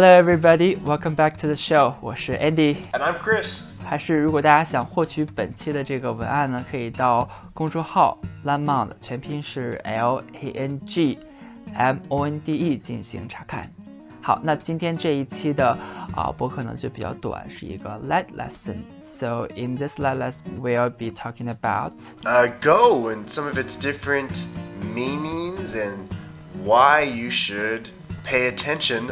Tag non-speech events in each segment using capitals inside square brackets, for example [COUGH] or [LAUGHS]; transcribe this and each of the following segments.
Hello, everybody. Welcome back to the show. 我是 Andy。And I'm Chris。还是如果大家想获取本期的这个文案呢，可以到公众号 Langmonde，全拼是 L A N G M O N D E 进行查看。好，那今天这一期的啊博客呢就比较短，是一个 light lesson。So in this light lesson, we'll be talking about uh go and some of its different meanings and why you should. Pay attention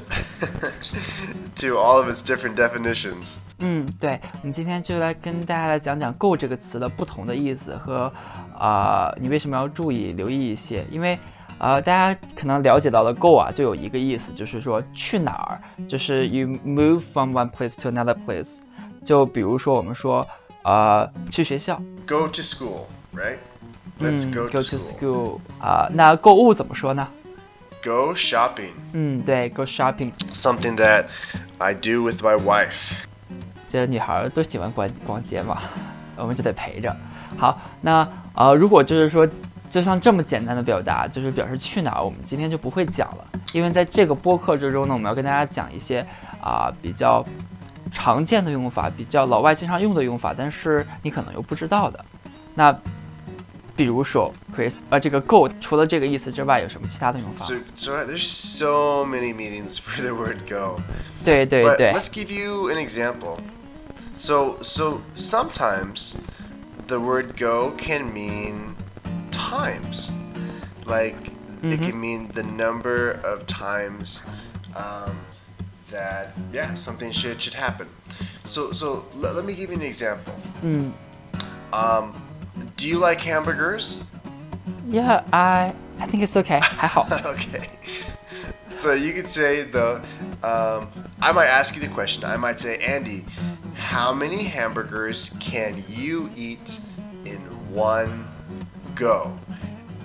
to all of its different definitions. 嗯，对，我们今天就来跟大家来讲讲 “go” 这个词的不同的意思和，呃，你为什么要注意、留意一些？因为，呃，大家可能了解到的 “go” 啊，就有一个意思，就是说去哪儿，就是 you move from one place to another place。就比如说我们说，呃，去学校，go to school，right？Let's，go to school。啊，那购物怎么说呢？Go shopping。嗯，对，go shopping。Something that I do with my wife. 这女孩都喜欢逛逛街嘛，[LAUGHS] 我们就得陪着。好，那呃，如果就是说，就像这么简单的表达，就是表示去哪儿，我们今天就不会讲了，因为在这个播客之中呢，我们要跟大家讲一些啊比较常见的用法，比较老外经常用的用法，但是你可能又不知道的。那比如说，Chris，呃，这个 go 除了这个意思之外，有什么其他的用法？So, so there's so many meanings for [LAUGHS] the word go. 对对对。Let's give you an example. So, so sometimes the word go can mean times. Like, mm-hmm. it can mean the number of times um, that, yeah, something should, should happen. So, so let, let me give you an example. Mm. Um, do you like hamburgers? Yeah, I I think it's okay. [LAUGHS] okay. So you could say the um, I might ask you the question. I might say, Andy, how many hamburgers can you eat in one go?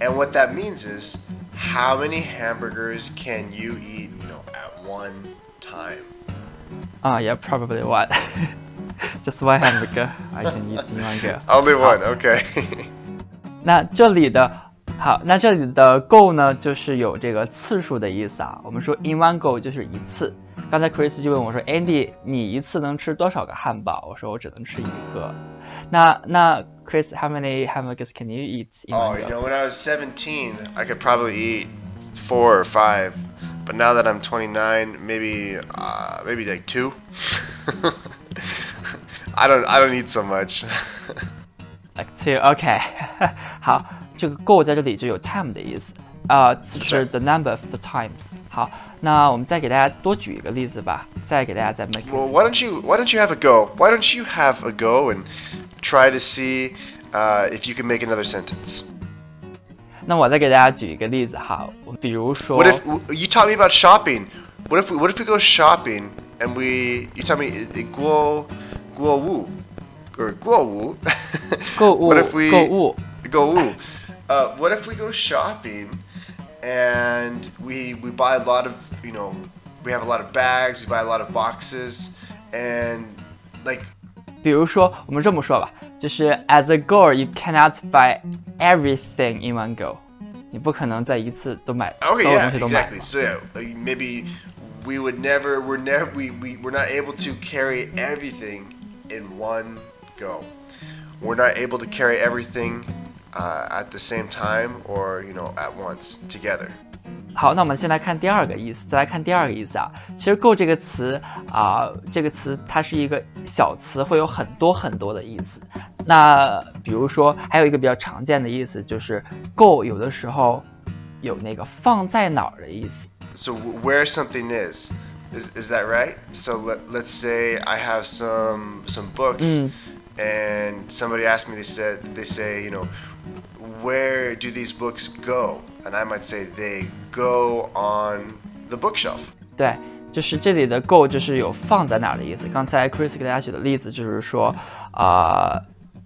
And what that means is, how many hamburgers can you eat, you know, at one time? Ah, uh, yeah, probably one. [LAUGHS] [LAUGHS] Just one hamburger I can eat in one go. Only one, okay. [LAUGHS] 那这里的好，那这里的 go 呢，就是有这个次数的意思啊。我们说 in one go 就是一次。刚才 Chris 就问我说，Andy，你一次能吃多少个汉堡？我说我只能吃一个。那那 Chris，how many hamburgers can you eat in one go? Oh, you know, when I was 17, I could probably eat four or five. But now that I'm 29, maybe uh, maybe like two. [LAUGHS] I don't I don't eat so much. [LAUGHS] like two, OK，[LAUGHS] 好。这个 go 在这里就有 time 的意思，啊，就是 the number of the times。好，那我们再给大家多举一个例子吧，再给大家再 make。Well, why don't you Why don't you have a go? Why don't you have a go and try to see uh, if you can make another sentence? 那我再给大家举一个例子哈，比如说。What if you taught me about shopping? What if we, What if we go shopping and we you tell me 过 过物或过物？[LAUGHS] 购物。What if we 购物？购物。uh, what if we go shopping and we we buy a lot of you know we have a lot of bags, we buy a lot of boxes, and like 比如说，我们这么说吧，就是 as a goal, you cannot buy everything in one go。你不可能在一次都买 okay, yeah, exactly. So yeah, like maybe we would never, we're never, we, we, we're not able to carry everything in one go. We're not able to carry everything uh, at the same time or you know at once together. 好，那我们先来看第二个意思，再来看第二个意思啊。其实 “go” 这个词啊，这个词它是一个小词，会有很多很多的意思。那比如说，还有一个比较常见的意思就是 “go” 有的时候有那个放在哪儿的意思。So where something is, is is that right? So let let's say I have some some books, and somebody asked me. They said they say you know where do these books go? And I might say they go on the bookshelf. 对，就是这里的 go 就是有放在哪儿的意思。刚才 Chris 给大家举的例子就是说，啊、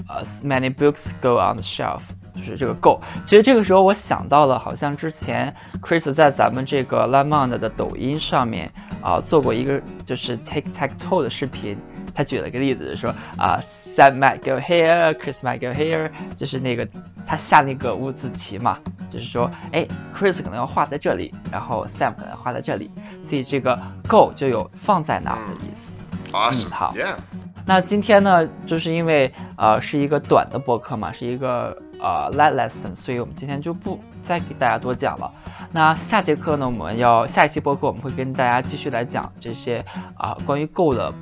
呃，呃，many books go on the shelf，就是这个 go。其实这个时候我想到了，好像之前 Chris 在咱们这个 Lemon 的抖音上面 啊、呃、做过一个就是 take tac toe 的视频，他举了个例子说啊。Sam might go here, Chris might go here，就是那个他下那个五子棋嘛，就是说，哎，Chris 可能要画在这里，然后 Sam 可能画在这里。所以这个 go 就有放在哪儿的意思。Awesome. 好 Yeah. 那今天呢，就是因为呃是一个短的播客嘛，是一个呃 light lesson，所以我们今天就不再给大家多讲了。那下节课呢，我们要下一期播客我们会跟大家继续来讲这些啊、关于 go 的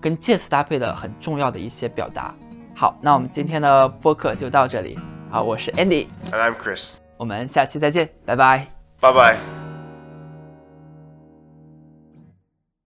跟介词搭配的很重要的一些表达。好，那我们今天的播客就到这里。好，我是 Andy，And I'm Chris. 我们下期再见，拜拜。Bye bye.